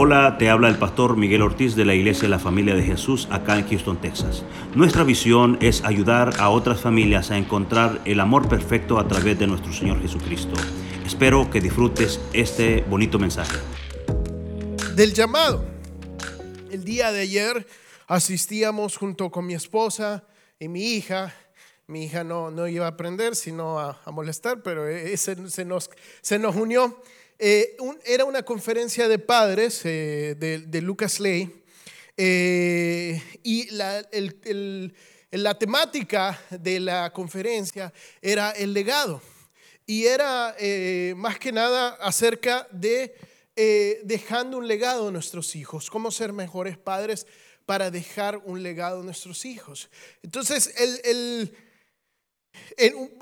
Hola, te habla el pastor Miguel Ortiz de la Iglesia de la Familia de Jesús acá en Houston, Texas. Nuestra visión es ayudar a otras familias a encontrar el amor perfecto a través de nuestro Señor Jesucristo. Espero que disfrutes este bonito mensaje. Del llamado. El día de ayer asistíamos junto con mi esposa y mi hija. Mi hija no, no iba a aprender, sino a, a molestar, pero ese se nos, se nos unió. Eh, era una conferencia de padres eh, de, Lucas Ley eh, y la, la, temática de la conferencia era el legado y era más que nada acerca de dejando un legado a nuestros hijos, cómo ser mejores padres para dejar un legado a nuestros hijos. Entonces, el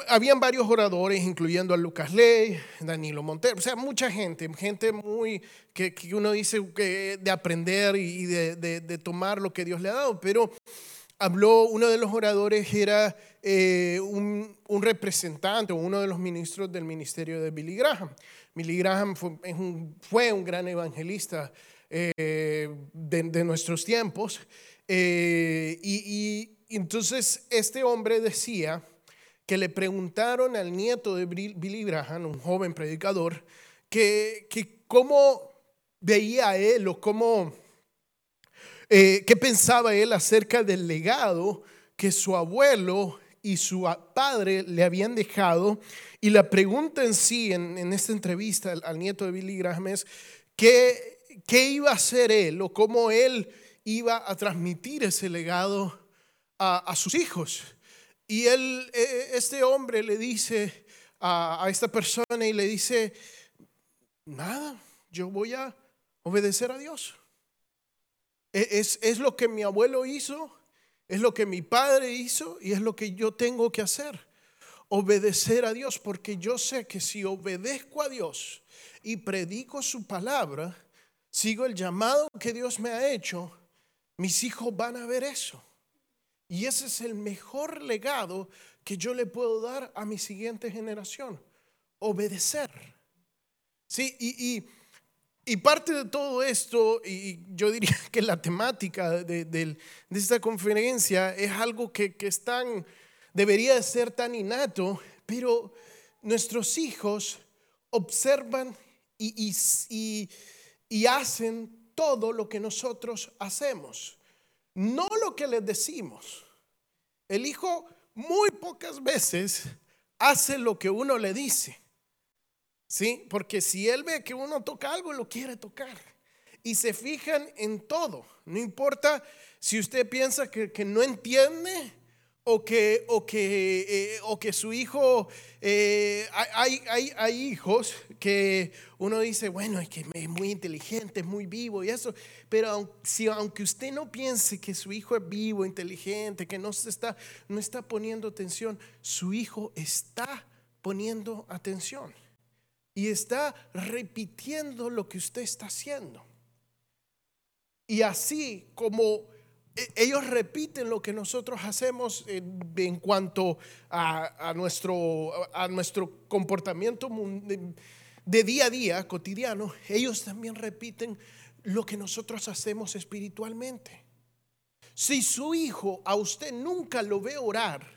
habían varios oradores, incluyendo a Lucas Ley, Danilo Montero, o sea, mucha gente, gente muy que, uno dice que de aprender y de, tomar lo que Dios le ha dado, pero habló, uno de los oradores era eh, un, representante o uno de los ministros del ministerio de Billy Graham. Billy Graham fue, un, gran evangelista eh, de, nuestros tiempos eh, y entonces este hombre decía, que le preguntaron al nieto de Billy Graham, un joven predicador, que, que cómo veía él o cómo, eh, qué pensaba él acerca del legado que su abuelo y su padre le habían dejado. Y la pregunta en sí, en, esta entrevista al, nieto de Billy Graham es, ¿qué, ¿qué iba a hacer él o cómo él iba a transmitir ese legado a, a sus hijos? Y él, e, e, este hombre le dice a, esta persona y le dice, nada, yo voy a obedecer a Dios. E, es, es, lo que mi abuelo hizo, es lo que mi padre hizo y es lo que yo tengo que hacer. Obedecer a Dios, porque yo sé que si obedezco a Dios y predico su palabra, sigo el llamado que Dios me ha hecho, mis hijos van a ver eso. Y ese es el mejor legado que yo le puedo dar a mi siguiente generación. Obedecer. Sí, y, parte de todo esto, y yo diría que la temática de, esta conferencia es algo que, que debería de ser tan innato, pero nuestros hijos observan y hacen todo lo que nosotros hacemos no lo que les decimos. El hijo muy pocas veces hace lo que uno le dice. ¿Sí? Porque si él ve que uno toca algo, lo quiere tocar. Y se fijan en todo. No importa si usted piensa que, que no entiende o que, o que, eh, o que su hijo, eh, hay, hay, hay, hijos que uno dice, bueno, es que es muy inteligente, es muy vivo y eso, pero si, aunque usted no piense que su hijo es vivo, inteligente, que no, se está, no está poniendo atención, su hijo está poniendo atención y está repitiendo lo que usted está haciendo. Y así como ellos repiten lo que nosotros hacemos en, cuanto a, nuestro, a nuestro comportamiento de día a día, cotidiano. Ellos también repiten lo que nosotros hacemos espiritualmente. Si su hijo a usted nunca lo ve orar,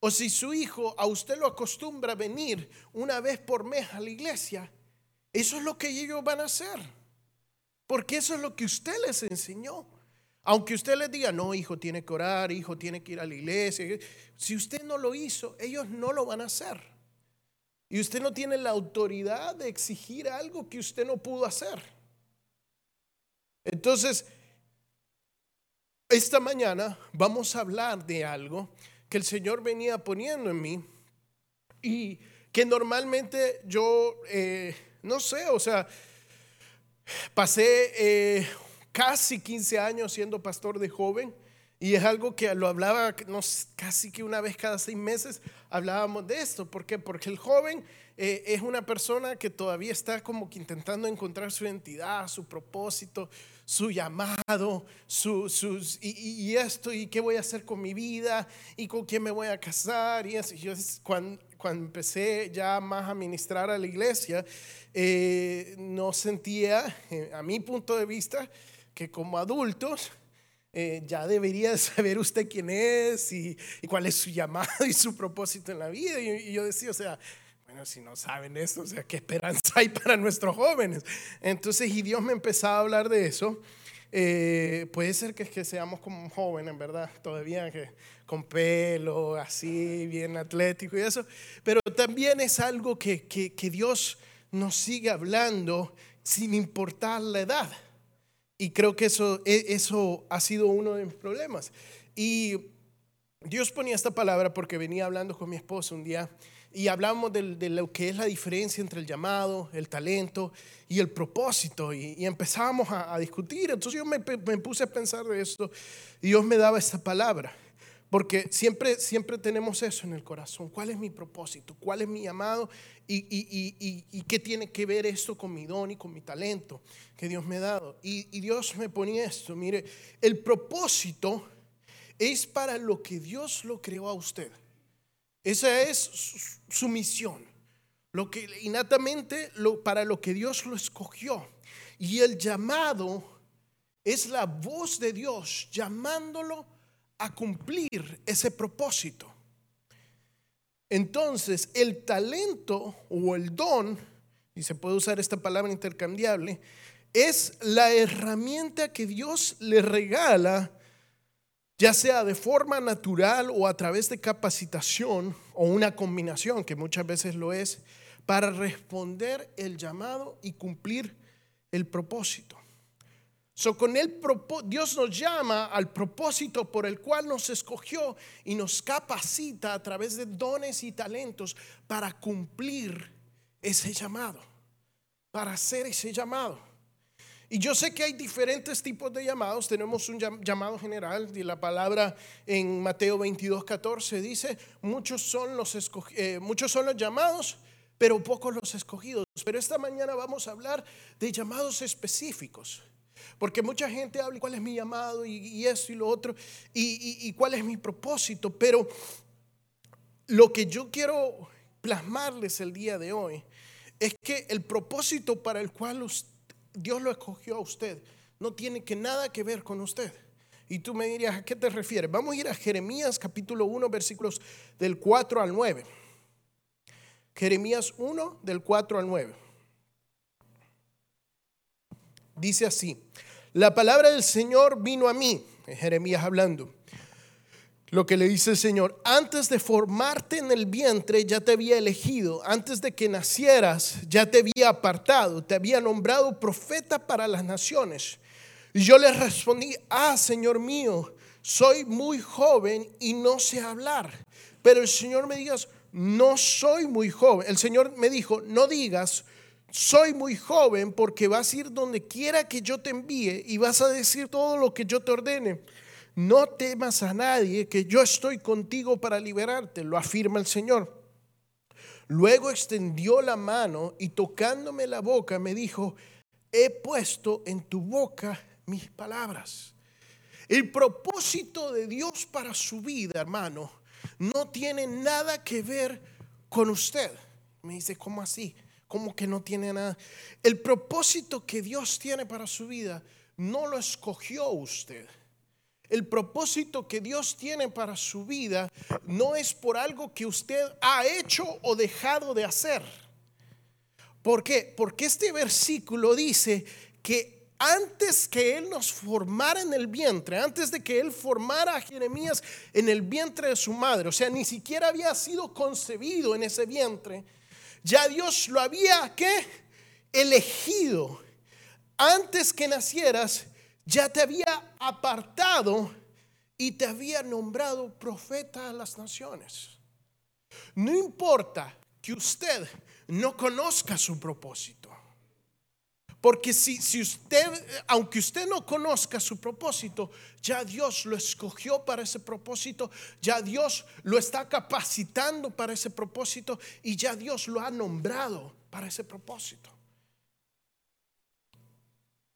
o si su hijo a usted lo acostumbra a venir una vez por mes a la iglesia, eso es lo que ellos van a hacer. Porque eso es lo que usted les enseñó. Aunque usted les diga, no, hijo, tiene que orar, hijo, tiene que ir a la iglesia. Si usted no lo hizo, ellos no lo van a hacer. Y usted no tiene la autoridad de exigir algo que usted no pudo hacer. Entonces, esta mañana vamos a hablar de algo que el Señor venía poniendo en mí y que normalmente yo, eh, no sé, o sea, pasé eh, casi 15 años siendo pastor de joven y es algo que lo hablaba casi que una vez cada seis meses hablábamos de esto. ¿Por qué? Porque el joven eh, es una persona que todavía está como que intentando encontrar su identidad, su propósito, su llamado, su, sus, y, esto, y qué voy a hacer con mi vida, y con quién me voy a casar. Y eso. cuando, cuando empecé ya más a ministrar a la iglesia, eh, no sentía, eh, a mi punto de vista, que como adultos eh, ya debería saber usted quién es y, cuál es su llamado y su propósito en la vida. Y, yo decía, o sea, bueno, si no saben esto, o sea, ¿qué esperanza hay para nuestros jóvenes? Entonces, y Dios me empezaba a hablar de eso. puede ser que, que seamos como jóvenes, ¿verdad? Todavía que con pelo, así, bien atlético y eso. Pero también es algo que, que, Dios nos sigue hablando sin importar la edad. Y creo que eso, e, eso ha sido uno de mis problemas. Y Dios ponía esta palabra porque venía hablando con mi esposo un día y hablamos de, lo que es la diferencia entre el llamado, el talento y el propósito. Y, y empezábamos a, discutir. Entonces yo me, me, puse a pensar de esto y Dios me daba esta palabra. Porque siempre, siempre tenemos eso en el corazón. ¿Cuál es mi propósito? ¿Cuál es mi llamado? ¿Y, qué tiene que ver esto con mi don y con mi talento que Dios me ha dado? Y, Dios me ponía esto. Mire, el propósito es para lo que Dios lo creó a usted. Esa es su, misión. Lo que innatamente lo, para lo que Dios lo escogió. Y el llamado es la voz de Dios llamándolo a cumplir ese propósito. Entonces, el talento o el don, y se puede usar esta palabra intercambiable, es la herramienta que Dios le regala, ya sea de forma natural o a través de capacitación o una combinación, que muchas veces lo es, para responder el llamado y cumplir el propósito. So, con el Dios nos llama al propósito por el cual nos escogió y nos capacita a través de dones y talentos para cumplir ese llamado, para hacer ese llamado. Y yo sé que hay diferentes tipos de llamados. Tenemos un llamado general y la palabra en Mateo 22, 14 dice, muchos son los, eh, muchos son los llamados, pero pocos los escogidos. Pero esta mañana vamos a hablar de llamados específicos. Porque mucha gente habla cuál es mi llamado y, esto y lo otro y, cuál es mi propósito. Pero lo que yo quiero plasmarles el día de hoy es que el propósito para el cual Dios lo escogió a usted no tiene que nada que ver con usted. Y tú me dirías, ¿a qué te refieres? Vamos a ir a Jeremías capítulo 1, versículos del 4 al 9. Jeremías 1, del 4 al 9. Dice así, la palabra del Señor vino a mí, Jeremías hablando. Lo que le dice el Señor, antes de formarte en el vientre ya te había elegido, antes de que nacieras ya te había apartado, te había nombrado profeta para las naciones. Y yo le respondí, ah, Señor mío, soy muy joven y no sé hablar. Pero el Señor me digas, no soy muy joven. El Señor me dijo, no digas, soy muy joven porque vas a ir donde quiera que yo te envíe y vas a decir todo lo que yo te ordene. No temas a nadie, que yo estoy contigo para liberarte, lo afirma el Señor. Luego extendió la mano y tocándome la boca me dijo, he puesto en tu boca mis palabras. El propósito de Dios para su vida, hermano, no tiene nada que ver con usted. Me dice, ¿cómo así? Como que no tiene nada. El propósito que Dios tiene para su vida no lo escogió usted. El propósito que Dios tiene para su vida no es por algo que usted ha hecho o dejado de hacer. ¿Por qué? Porque este versículo dice que antes que Él nos formara en el vientre, antes de que Él formara a Jeremías en el vientre de su madre, o sea, ni siquiera había sido concebido en ese vientre, ya Dios lo había que elegido. Antes que nacieras, ya te había apartado y te había nombrado profeta a las naciones. No importa que usted no conozca su propósito. Porque si, si usted, aunque usted no conozca su propósito, ya Dios lo escogió para ese propósito, ya Dios lo está capacitando para ese propósito y ya Dios lo ha nombrado para ese propósito.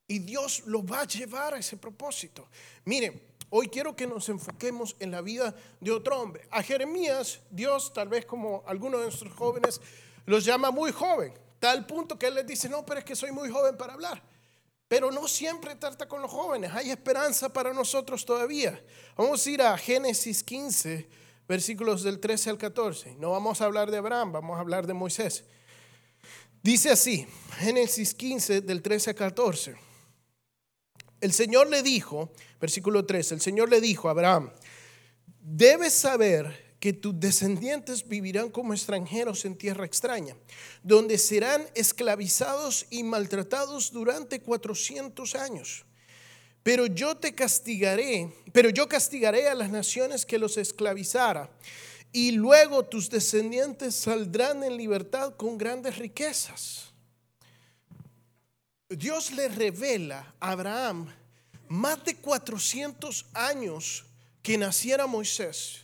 Y Dios lo va a llevar a ese propósito. Miren, Hoy quiero que nos enfoquemos en la vida de otro hombre. A Jeremías, Dios, tal vez como algunos de nuestros jóvenes, los llama muy joven, tal punto que él les dice, no, pero es que soy muy joven para hablar. Pero no siempre trata con los jóvenes, hay esperanza para nosotros todavía. Vamos a ir a Génesis 15, versículos del 13 al 14. No vamos a hablar de Abraham, vamos a hablar de Moisés. Dice así, Génesis 15, del 13 al 14. El Señor le dijo, versículo 3, el Señor le dijo a Abraham, debes saber que tus descendientes vivirán como extranjeros en tierra extraña, donde serán esclavizados y maltratados durante 400 años. Pero yo te castigaré, pero yo castigaré a las naciones que los esclavizara, y luego tus descendientes saldrán en libertad con grandes riquezas. Dios le revela a Abraham más de 400 años que naciera Moisés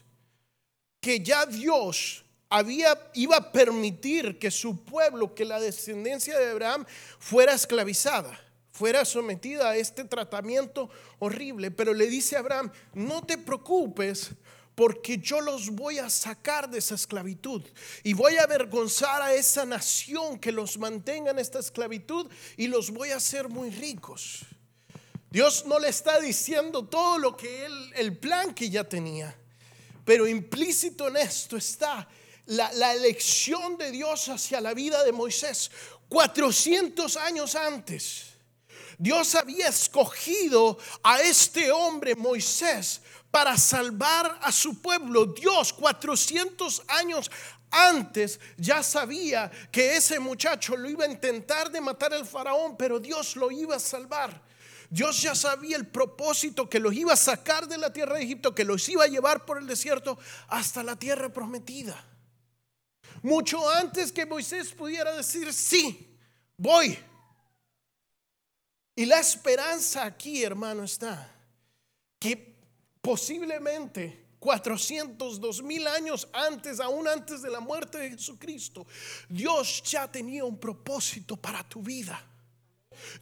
que ya Dios había, iba a permitir que su pueblo, que la descendencia de Abraham fuera esclavizada, fuera sometida a este tratamiento horrible. Pero le dice a Abraham, no te preocupes porque yo los voy a sacar de esa esclavitud y voy a avergonzar a esa nación que los mantenga en esta esclavitud y los voy a hacer muy ricos. Dios no le está diciendo todo lo que él, el plan que ya tenía. Pero implícito en esto está la, elección de Dios hacia la vida de Moisés 400 años antes. Dios había escogido a este hombre Moisés para salvar a su pueblo. Dios 400 años antes ya sabía que ese muchacho lo iba a intentar de matar al faraón, pero Dios lo iba a salvar. Dios ya sabía el propósito que los iba a sacar de la tierra de Egipto, que los iba a llevar por el desierto hasta la tierra prometida. Mucho antes que Moisés pudiera decir, sí, voy. Y la esperanza aquí, hermano, está que posiblemente 400, 2000 años antes, aún antes de la muerte de Jesucristo, Dios ya tenía un propósito para tu vida.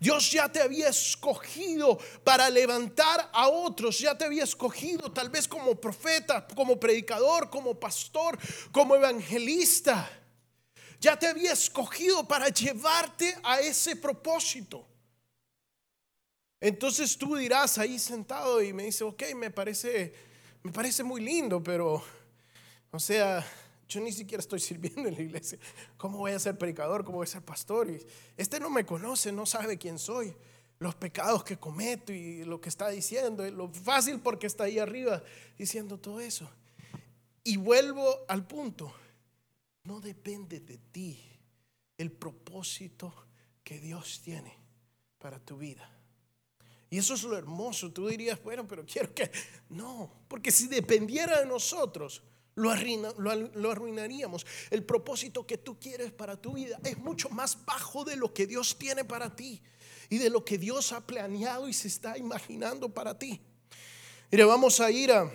Dios ya te había escogido para levantar a otros, ya te había escogido tal vez como profeta, como predicador, como pastor, como evangelista. Ya te había escogido para llevarte a ese propósito. Entonces tú dirás ahí sentado y me dice, ok, me parece, me parece muy lindo, pero, o sea, yo ni siquiera estoy sirviendo en la iglesia. ¿Cómo voy a ser predicador? ¿Cómo voy a ser pastor? Este no me conoce, no sabe quién soy. Los pecados que cometo y lo que está diciendo. Lo fácil porque está ahí arriba diciendo todo eso. Y vuelvo al punto. No depende de ti el propósito que Dios tiene para tu vida. Y eso es lo hermoso. Tú dirías, bueno, pero quiero que... No, porque si dependiera de nosotros, lo, arruinaríamos. El propósito que tú quieres para tu vida es mucho más bajo de lo que Dios tiene para ti y de lo que Dios ha planeado y se está imaginando para ti. Mire, vamos a ir a,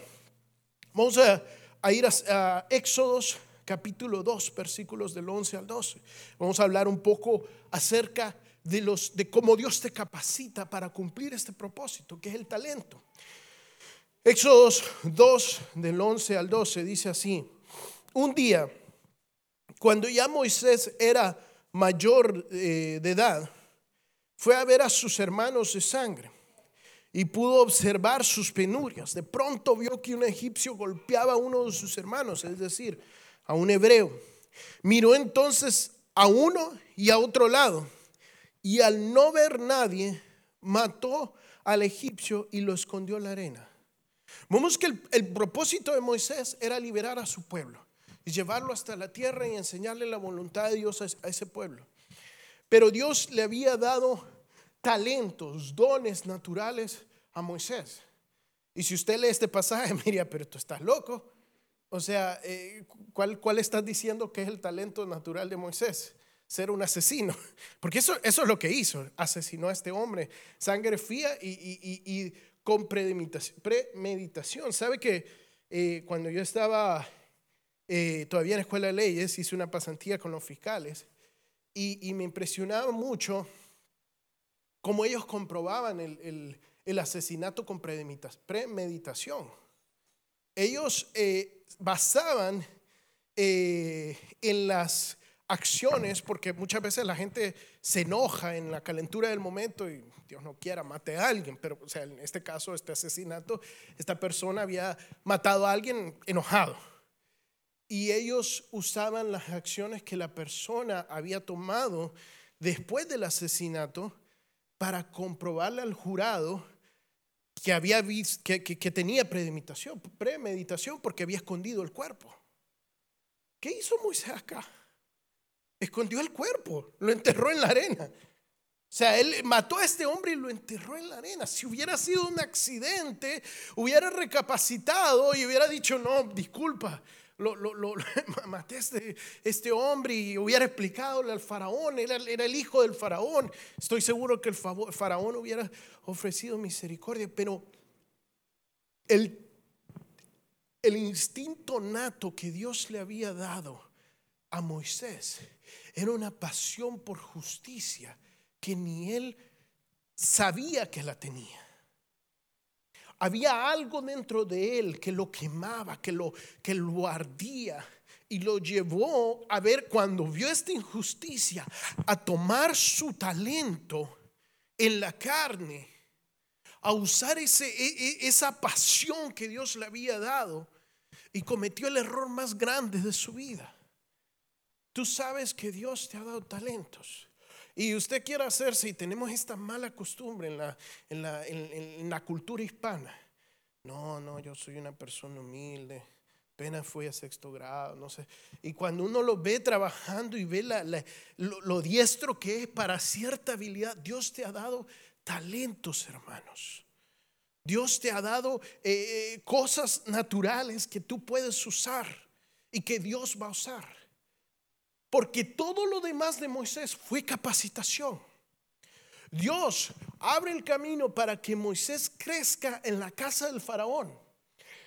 vamos a, ir a, Éxodos capítulo 2, versículos del 11 al 12. Vamos a hablar un poco acerca de, los, de cómo Dios te capacita para cumplir este propósito, que es el talento. Éxodos 2, del 11 al 12, dice así, un día, cuando ya Moisés era mayor eh, de edad, fue a ver a sus hermanos de sangre y pudo observar sus penurias. De pronto vio que un egipcio golpeaba a uno de sus hermanos, es decir, a un hebreo. Miró entonces a uno y a otro lado y al no ver nadie, mató al egipcio y lo escondió en la arena. Vemos que el, propósito de Moisés era liberar a su pueblo y llevarlo hasta la tierra y enseñarle la voluntad de Dios a ese pueblo. Pero Dios le había dado talentos, dones naturales a Moisés. Y si usted lee este pasaje, mira, pero tú estás loco. O sea, eh, ¿cuál, ¿cuál estás diciendo que es el talento natural de Moisés? Ser un asesino. Porque eso, eso es lo que hizo. Asesinó a este hombre. Sangre fría y, y, y con premeditación. ¿Sabe que eh, cuando yo estaba eh, todavía en la escuela de leyes, hice una pasantía con los fiscales y, me impresionaba mucho cómo ellos comprobaban el, asesinato con premeditación. Ellos eh, basaban en las acciones, porque muchas veces la gente se enoja en la calentura del momento y Dios no quiera, mate a alguien, pero o sea, en este caso, este asesinato, esta persona había matado a alguien enojado. Y ellos usaban las acciones que la persona había tomado después del asesinato para comprobarle al jurado que, había que, tenía premeditación, premeditación porque había escondido el cuerpo. ¿Qué hizo Moisés acá? Escondió el cuerpo, lo enterró en la arena. O sea, él mató a este hombre y lo enterró en la arena. Si hubiera sido un accidente, hubiera recapacitado y hubiera dicho, no, disculpa, lo, maté a este, este, hombre y hubiera explicado al faraón, era, era, el hijo del faraón. Estoy seguro que el faraón hubiera ofrecido misericordia, pero el el instinto nato que Dios le había dado a Moisés era una pasión por justicia que ni él sabía que la tenía. Había algo dentro de él que lo quemaba, que lo, que lo ardía y lo llevó a ver cuando vio esta injusticia, a tomar su talento en la carne a usar ese, e, e, esa pasión que Dios le había dado y cometió el error más grande de su vida. Tú sabes que Dios te ha dado talentos. Y usted quiere hacerse, y tenemos esta mala costumbre en la, en la, en, la cultura hispana. No, no, yo soy una persona humilde apenas fui a sexto grado, no sé. Y cuando uno lo ve trabajando y ve la, lo, diestro que es para cierta habilidad, Dios te ha dado talentos, hermanos. Dios te ha dado eh, eh, cosas naturales que tú puedes usar y que Dios va a usar. Porque todo lo demás de Moisés fue capacitación. Dios abre el camino para que Moisés crezca en la casa del faraón.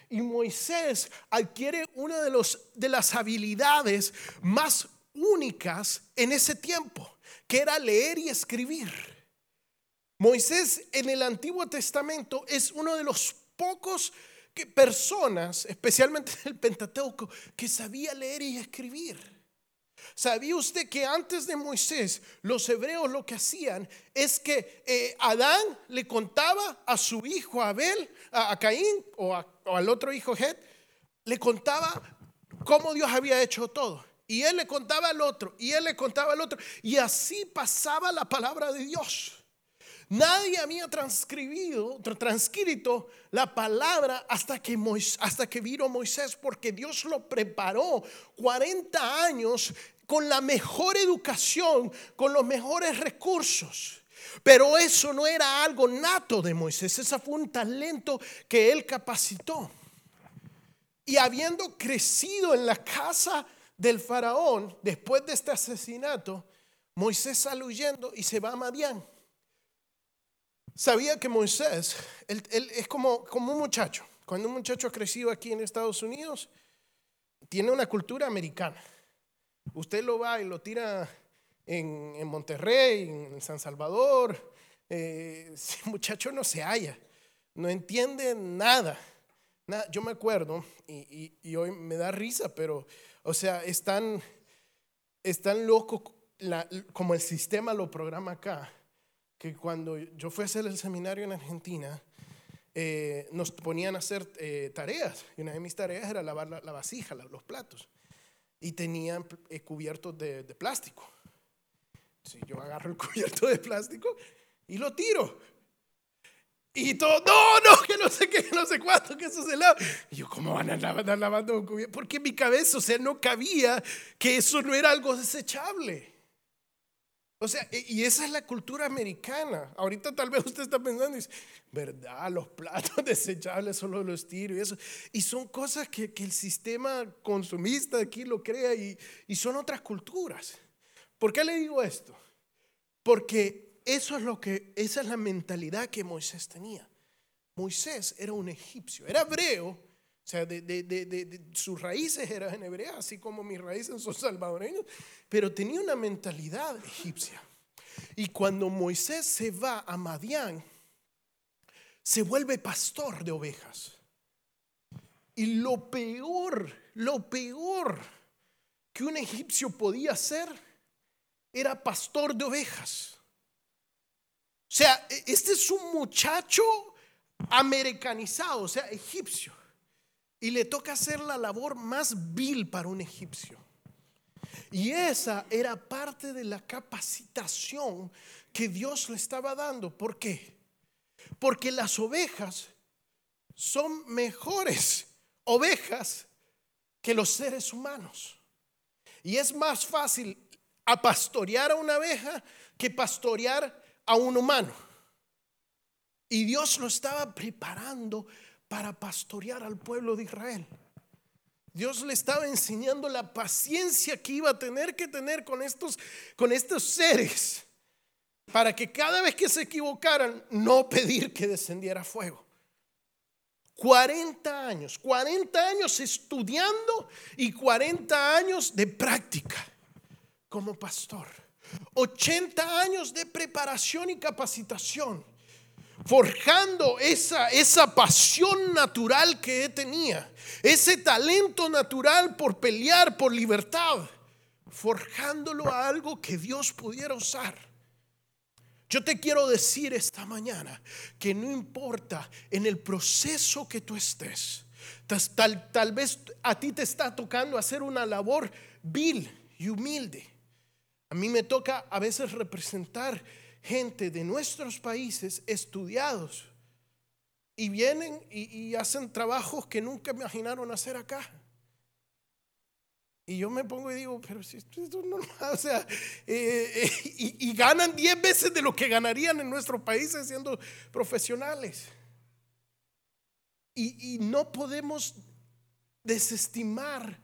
Y Moisés adquiere una de, las habilidades más únicas en ese tiempo, que era leer y escribir. Moisés en el Antiguo Testamento es uno de los pocos personas, especialmente en el Pentateuco, que sabía leer y escribir. ¿Sabía usted que antes de Moisés los hebreos lo que hacían es que eh, Adán le contaba a su hijo Abel, a, Caín o, al otro hijo Het, le contaba cómo Dios había hecho todo. Y él le contaba al otro, y él le contaba al otro. Y así pasaba la palabra de Dios. Nadie había transcribido, transcrito la palabra hasta que, hasta que vino Moisés, porque Dios lo preparó 40 años con la mejor educación, con los mejores recursos. Pero eso no era algo nato de Moisés, ese fue un talento que él capacitó. Y habiendo crecido en la casa del faraón, después de este asesinato, Moisés sale huyendo y se va a Madián. Sabía que Moisés, es como, como un muchacho. Cuando un muchacho ha crecido aquí en Estados Unidos, tiene una cultura americana. Usted lo va y lo tira en, en Monterrey, en San Salvador. Eh, muchacho no se halla, no entiende nada. Yo me acuerdo, y, y, hoy me da risa, pero, o sea, es tan, es como el sistema lo programa acá que cuando yo fui a hacer el seminario en Argentina, eh, nos ponían a hacer eh, tareas. Y una de mis tareas era lavar la, vasija, los platos. Y tenían eh, cubiertos de, plástico. Si yo agarro el cubierto de plástico y lo tiro. Y todo, no, no, que no sé qué, no sé cuánto, que eso se lava. Y yo, ¿cómo van a andar lavando un cubierto? Porque en mi cabeza, o sea, no cabía que eso no era algo desechable. O sea, y esa es la cultura americana. Ahorita tal vez usted está pensando, y ¿verdad? Los platos desechables solo los tiro y eso. Y son cosas que, que el sistema consumista aquí lo crea y, y son otras culturas. ¿Por qué le digo esto? Porque eso es lo que, esa es la mentalidad que Moisés tenía. Moisés era un egipcio, era hebreo, o sea, de, de, de, sus raíces eran hebreas, así como mis raíces son salvadoreños, pero tenía una mentalidad egipcia. Y cuando Moisés se va a Madián, se vuelve pastor de ovejas. Y lo peor, lo peor que un egipcio podía ser era pastor de ovejas. O sea, e, este es un muchacho americanizado, o sea, egipcio. Y le toca hacer la labor más vil para un egipcio. Y esa era parte de la capacitación que Dios le estaba dando. ¿Por qué? Porque las ovejas son mejores ovejas que los seres humanos. Y es más fácil a pastorear a una oveja que pastorear a un humano. Y Dios lo estaba preparando para pastorear al pueblo de Israel. Dios le estaba enseñando la paciencia que iba a tener que tener con estos, con estos seres para que cada vez que se equivocaran no pedir que descendiera fuego. 40 años, 40 años estudiando y 40 años de práctica como pastor. 80 años de preparación y capacitación, forjando esa, esa pasión natural que tenía, ese talento natural por pelear por libertad, forjándolo a algo que Dios pudiera usar. Yo te quiero decir esta mañana que no importa en el proceso que tú estés, tal, tal vez a ti te está tocando hacer una labor vil y humilde. A mí me toca a veces representar gente de nuestros países estudiados y vienen y, hacen trabajos que nunca imaginaron hacer acá. Y yo me pongo y digo, pero si esto es normal, o sea, eh, eh, y, ganan 10 veces de lo que ganarían en nuestro país siendo profesionales. Y no podemos desestimar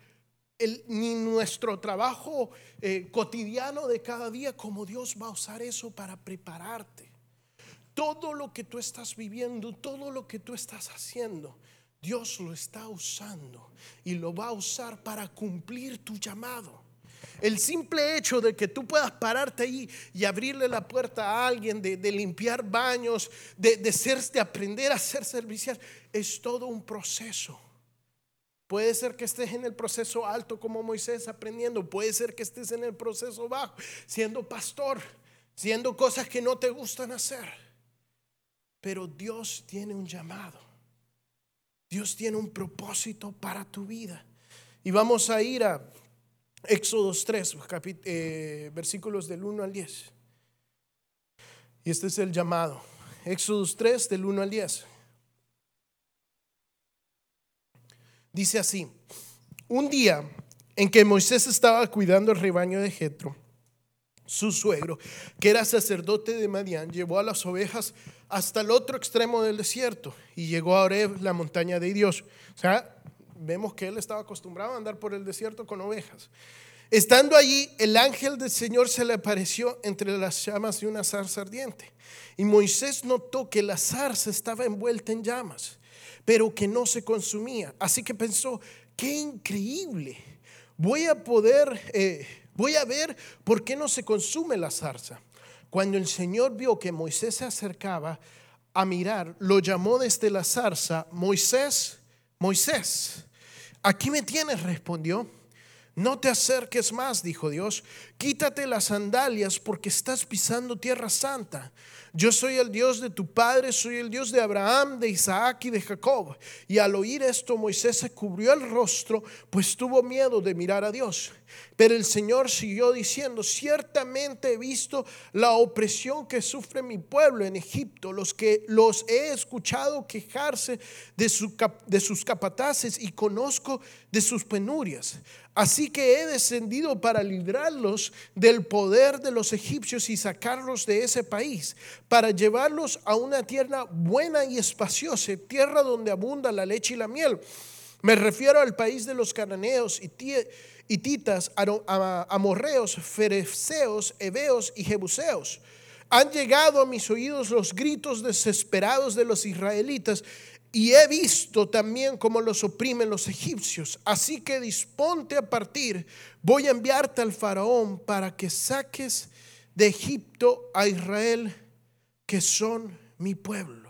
ni nuestro trabajo eh, cotidiano de cada día, como Dios va a usar eso para prepararte. Todo lo que tú estás viviendo, todo lo que tú estás haciendo, Dios lo está usando y lo va a usar para cumplir tu llamado. El simple hecho de que tú puedas pararte ahí y abrirle la puerta a alguien, de, limpiar baños, de, de, ser, de aprender a ser servicial, es todo un proceso. Puede ser que estés en el proceso alto como Moisés aprendiendo. Puede ser que estés en el proceso bajo siendo pastor, siendo cosas que no te gustan hacer. Pero Dios tiene un llamado. Dios tiene un propósito para tu vida. Y vamos a ir a Éxodo 3, eh, versículos del 1 al 10. Y este es el llamado. Éxodo 3 del 1 al 10. Dice así, un día en que Moisés estaba cuidando el rebaño de Jetro, su suegro, que era sacerdote de Madián, llevó a las ovejas hasta el otro extremo del desierto y llegó a Oreb, la montaña de Dios. O sea, vemos que él estaba acostumbrado a andar por el desierto con ovejas. Estando allí, el ángel del Señor se le apareció entre las llamas de una zarza ardiente. Y Moisés notó que la zarza estaba envuelta en llamas pero que no se consumía. Así que pensó, qué increíble, voy a poder, eh, voy a ver por qué no se consume la zarza. Cuando el Señor vio que Moisés se acercaba a mirar, lo llamó desde la zarza, Moisés, Moisés, aquí me tienes, respondió. No te acerques más, dijo Dios. Quítate las sandalias porque estás pisando tierra santa. Yo soy el Dios de tu padre, soy el Dios de Abraham, de Isaac y de Jacob. Y al oír esto, Moisés se cubrió el rostro, pues tuvo miedo de mirar a Dios. Pero el Señor siguió diciendo, ciertamente he visto la opresión que sufre mi pueblo en Egipto, los que los he escuchado quejarse de, de sus capataces y conozco de sus penurias. Así que he descendido para librarlos del poder de los egipcios y sacarlos de ese país, para llevarlos a una tierra buena y espaciosa, tierra donde abunda la leche y la miel. Me refiero al país de los cananeos, hititas, amorreos, fereceos, heveos y jebuseos. Han llegado a mis oídos los gritos desesperados de los israelitas y he visto también cómo los oprimen los egipcios. Así que disponte a partir. Voy a enviarte al faraón para que saques de Egipto a Israel, que son mi pueblo.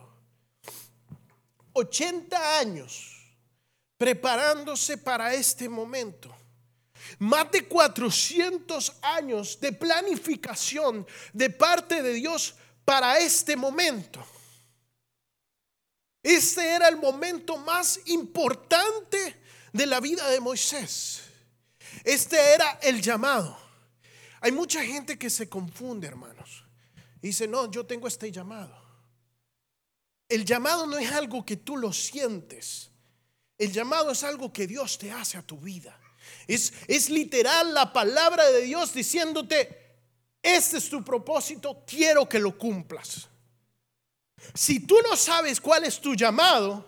80 años preparándose para este momento. Más de 400 años de planificación de parte de Dios para este momento. Este era el momento más importante de la vida de Moisés. Este era el llamado. Hay mucha gente que se confunde, hermanos. Dice, no, yo tengo este llamado. El llamado no es algo que tú lo sientes. El llamado es algo que Dios te hace a tu vida. Es, es literal la palabra de Dios diciéndote, este es tu propósito, quiero que lo cumplas. Si tú no sabes cuál es tu llamado,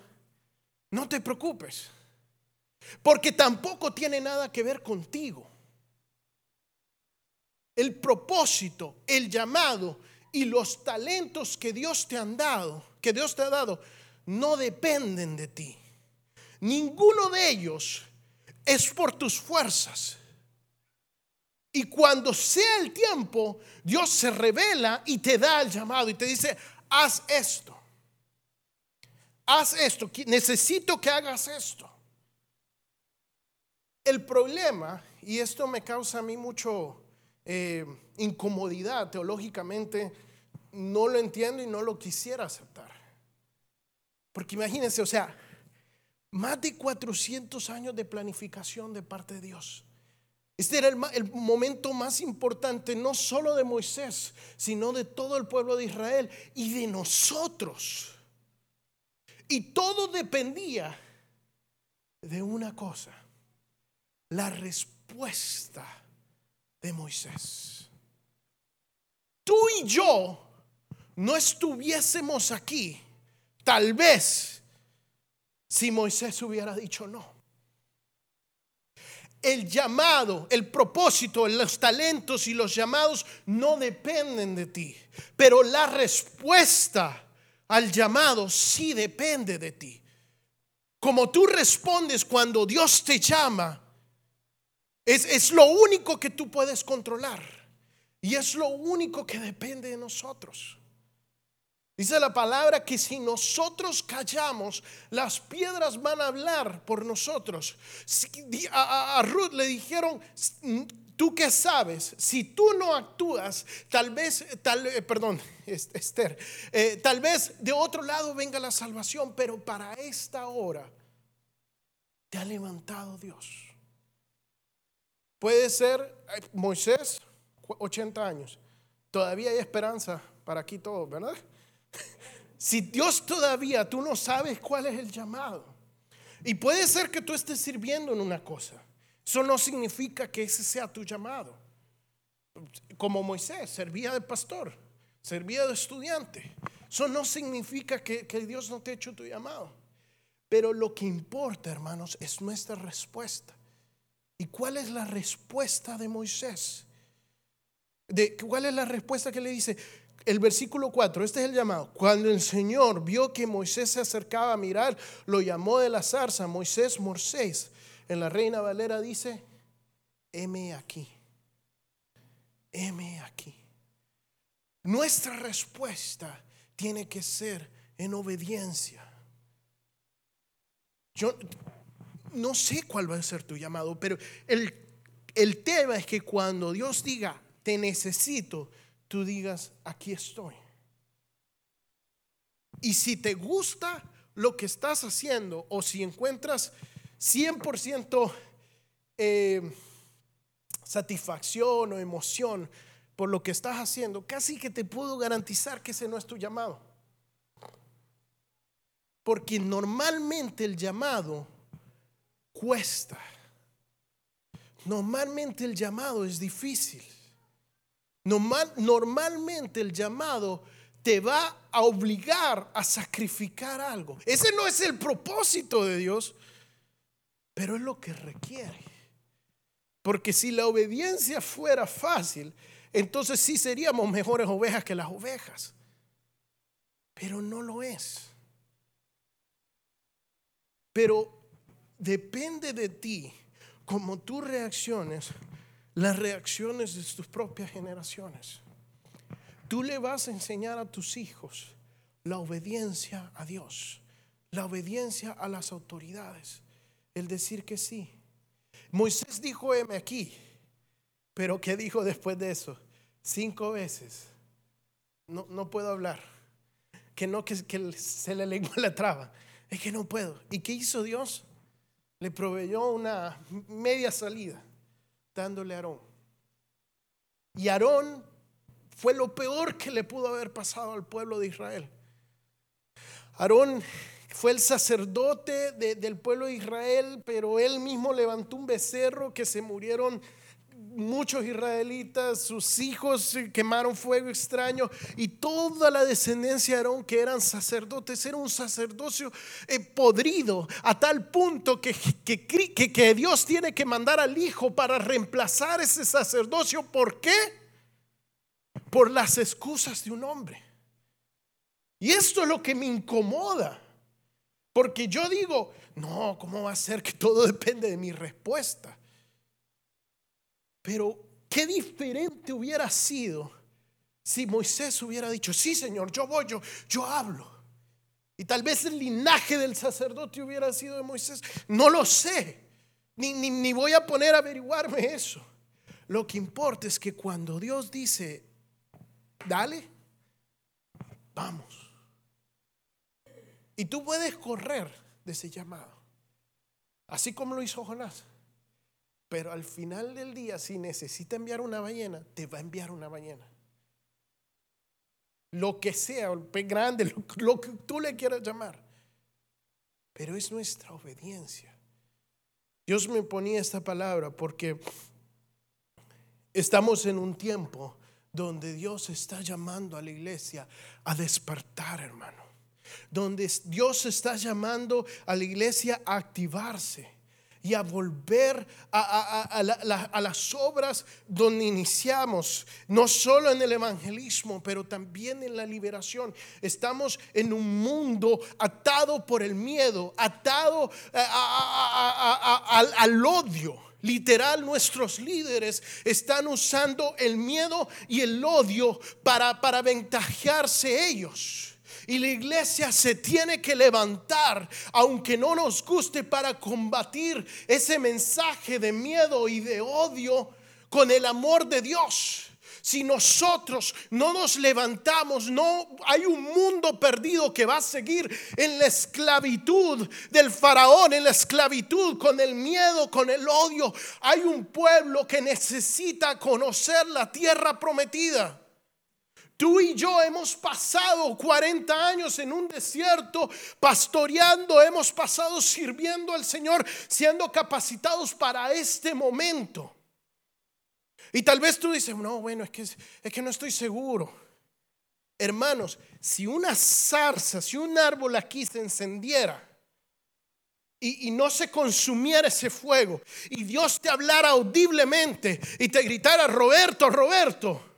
no te preocupes, porque tampoco tiene nada que ver contigo. El propósito, el llamado y los talentos que Dios te han dado, que Dios te ha dado, no dependen de ti. Ninguno de ellos es por tus fuerzas. Y cuando sea el tiempo, Dios se revela y te da el llamado y te dice, haz esto. Haz esto. Necesito que hagas esto. El problema, y esto me causa a mí mucho eh, incomodidad teológicamente, no lo entiendo y no lo quisiera aceptar. Porque imagínense, o sea, más de 400 años de planificación de parte de Dios. Este era el, momento más importante, no solo de Moisés, sino de todo el pueblo de Israel y de nosotros. Y todo dependía de una cosa, la respuesta de Moisés. Tú y yo no estuviésemos aquí, tal vez, si Moisés hubiera dicho no el llamado, el propósito, los talentos y los llamados no dependen de ti, pero la respuesta al llamado sí depende de ti. Como tú respondes cuando Dios te llama, es, es lo único que tú puedes controlar y es lo único que depende de nosotros. Dice la palabra que si nosotros callamos, las piedras van a hablar por nosotros. A, Ruth le dijeron, tú qué sabes, si tú no actúas, tal vez, tal, eh, perdón, Esther, eh, tal vez de otro lado venga la salvación, pero para esta hora te ha levantado Dios. Puede ser eh, Moisés, 80 años, todavía hay esperanza para aquí todo, ¿verdad? Si Dios todavía tú no sabes cuál es el llamado. Y puede ser que tú estés sirviendo en una cosa. Eso no significa que ese sea tu llamado. Como Moisés, servía de pastor, servía de estudiante. Eso no significa que, Dios no te ha hecho tu llamado. Pero lo que importa, hermanos, es nuestra respuesta. ¿Y cuál es la respuesta de Moisés? De, ¿Cuál es la respuesta que le dice? el versículo 4, este es el llamado. Cuando el Señor vio que Moisés se acercaba a mirar, lo llamó de la zarza, Moisés, Moisés. En la Reina Valera dice, heme aquí, heme aquí. Nuestra respuesta tiene que ser en obediencia. Yo no sé cuál va a ser tu llamado, pero el, el tema es que cuando Dios diga, te necesito, tú digas, aquí estoy. Y si te gusta lo que estás haciendo o si encuentras 100% eh, satisfacción o emoción por lo que estás haciendo, casi que te puedo garantizar que ese no es tu llamado. Porque normalmente el llamado cuesta. Normalmente el llamado es difícil normalmente el llamado te va a obligar a sacrificar algo. Ese no es el propósito de Dios, pero es lo que requiere. Porque si la obediencia fuera fácil, entonces sí seríamos mejores ovejas que las ovejas. Pero no lo es. Pero depende de ti cómo tú reacciones las reacciones de tus propias generaciones. Tú le vas a enseñar a tus hijos la obediencia a Dios, La obediencia a las autoridades. El decir que sí. Moisés dijo, heme aquí. Pero ¿qué dijo después de eso? Cinco veces. No, no puedo hablar. Que no, que, que se le lengua la traba. Es que no puedo. ¿Y qué hizo Dios? Le proveyó una media salida, a Aarón. Y Aarón fue lo peor que le pudo haber pasado al pueblo de Israel. Aarón fue el sacerdote del pueblo de Israel, pero él mismo levantó un becerro que se murieron muchos israelitas, sus hijos quemaron fuego extraño y toda la descendencia de Aarón que eran sacerdotes, era un sacerdocio eh, podrido a tal punto que, que, que Dios tiene que mandar al hijo para reemplazar ese sacerdocio. ¿Por qué? Por las excusas de un hombre. Y esto es lo que me incomoda. Porque yo digo, no, ¿cómo va a ser que todo depende de mi respuesta? Pero qué diferente hubiera sido si Moisés hubiera dicho, sí Señor, yo voy, yo, yo hablo. Y tal vez el linaje del sacerdote hubiera sido de Moisés. No lo sé. Ni, ni, ni voy a poner a averiguarme eso. Lo que importa es que cuando Dios dice, dale, vamos. Y tú puedes correr de ese llamado, así como lo hizo Jonás. Pero al final del día, si necesita enviar una ballena, te va a enviar una ballena. Lo que sea, el pez grande, lo, lo que tú le quieras llamar. Pero es nuestra obediencia. Dios me ponía esta palabra porque estamos en un tiempo donde Dios está llamando a la iglesia a despertar, hermano donde Dios está llamando a la iglesia a activarse y a volver a, las obras donde iniciamos, no solo en el evangelismo, pero también en la liberación. Estamos en un mundo atado por el miedo, atado eh, al odio. Literal, nuestros líderes están usando el miedo y el odio para, para ellos. Y la iglesia se tiene que levantar, aunque no nos guste, para combatir ese mensaje de miedo y de odio con el amor de Dios. Si nosotros no nos levantamos, no hay un mundo perdido que va a seguir en la esclavitud del faraón, en la esclavitud con el miedo, con el odio. Hay un pueblo que necesita conocer la tierra prometida. Tú y yo hemos pasado 40 años en un desierto pastoreando, hemos pasado sirviendo al Señor, siendo capacitados para este momento. Y tal vez tú dices, no, bueno, es que, es que no estoy seguro. Hermanos, si una zarza, si un árbol aquí se encendiera y, y no se consumiera ese fuego y Dios te hablara audiblemente y te gritara, Roberto, Roberto,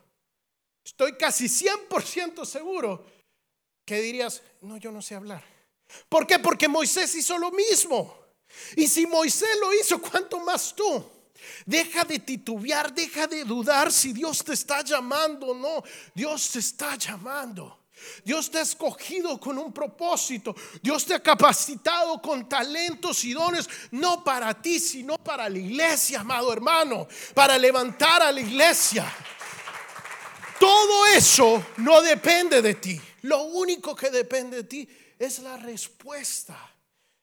Estoy casi 100% seguro que dirías, no, yo no sé hablar. ¿Por qué? Porque Moisés hizo lo mismo. Y si Moisés lo hizo, ¿cuánto más tú? Deja de titubear, deja de dudar si Dios te está llamando o no. Dios te está llamando. Dios te ha escogido con un propósito. Dios te ha capacitado con talentos y dones, no para ti, sino para la iglesia, amado hermano, para levantar a la iglesia. Todo eso no depende de ti. Lo único que depende de ti es la respuesta.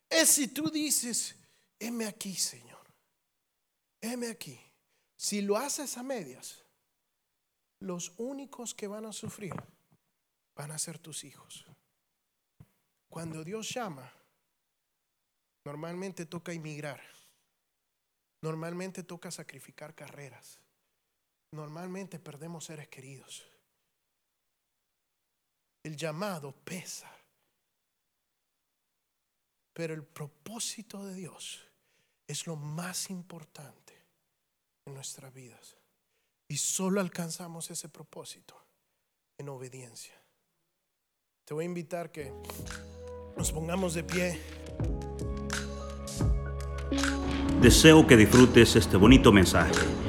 Es si tú dices, heme aquí, Señor. Heme aquí. Si lo haces a medias, los únicos que van a sufrir van a ser tus hijos. Cuando Dios llama, normalmente toca emigrar. Normalmente toca sacrificar carreras normalmente perdemos seres queridos. El llamado pesa. Pero el propósito de Dios es lo más importante en nuestras vidas. Y solo alcanzamos ese propósito en obediencia. Te voy a invitar que nos pongamos de pie. Deseo que disfrutes este bonito mensaje